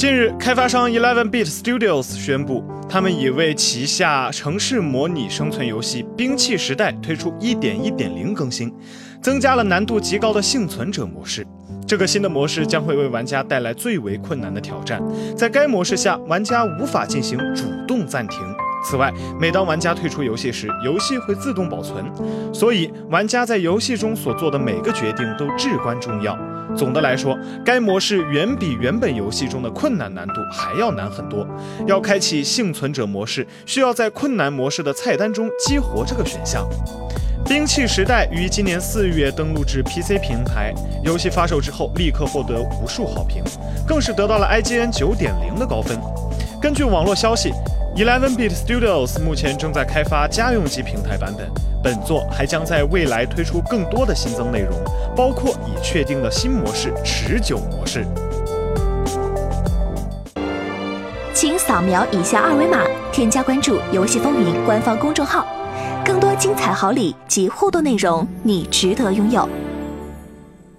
近日，开发商 Eleven Bit Studios 宣布，他们已为旗下城市模拟生存游戏《兵器时代》推出1.1.0更新，增加了难度极高的幸存者模式。这个新的模式将会为玩家带来最为困难的挑战，在该模式下，玩家无法进行主动暂停。此外，每当玩家退出游戏时，游戏会自动保存，所以玩家在游戏中所做的每个决定都至关重要。总的来说，该模式远比原本游戏中的困难难度还要难很多。要开启幸存者模式，需要在困难模式的菜单中激活这个选项。《兵器时代》于今年四月登陆至 PC 平台，游戏发售之后立刻获得无数好评，更是得到了 IGN 九点零的高分。根据网络消息。Eleven Bit Studios 目前正在开发家用机平台版本，本作还将在未来推出更多的新增内容，包括已确定的新模式——持久模式。请扫描以下二维码，添加关注“游戏风云”官方公众号，更多精彩好礼及互动内容，你值得拥有。